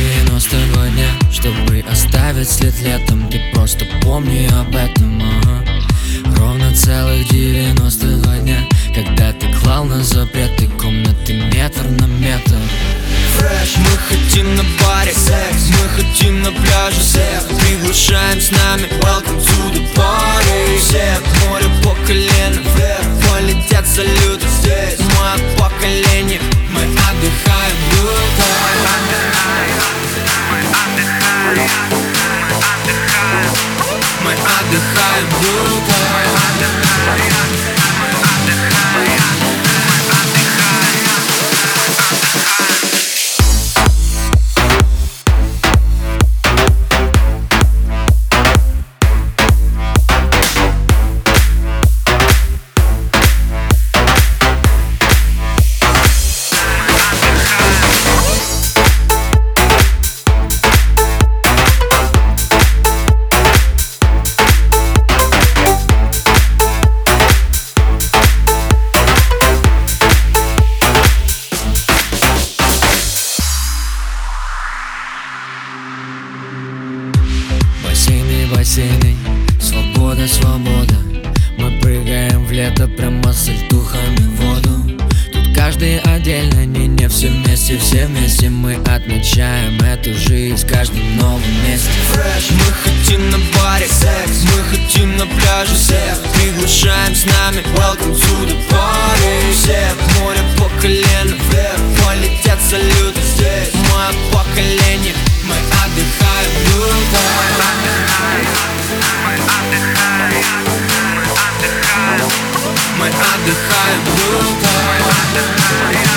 все 92 дня Чтобы оставить след летом Ты просто помни об этом ага. Ровно целых 92 дня Когда ты клал на запреты Комнаты метр на метр. Фреш, мы хотим на баре секс Мы хотим на пляже. Секс Приглашаем с нами. Welcome i'm blue свобода, свобода Мы прыгаем в лето прямо с альтухами в воду. Тут каждый отдельно, не, не все вместе, все вместе. Мы отмечаем эту жизнь в каждом новом месте Фреш, мы хотим на баре секс. Мы хотим на пляже секс. Приглашаем с нами. Welcome to the party. Всех море по колено вверх. Полетят отдыхает в другой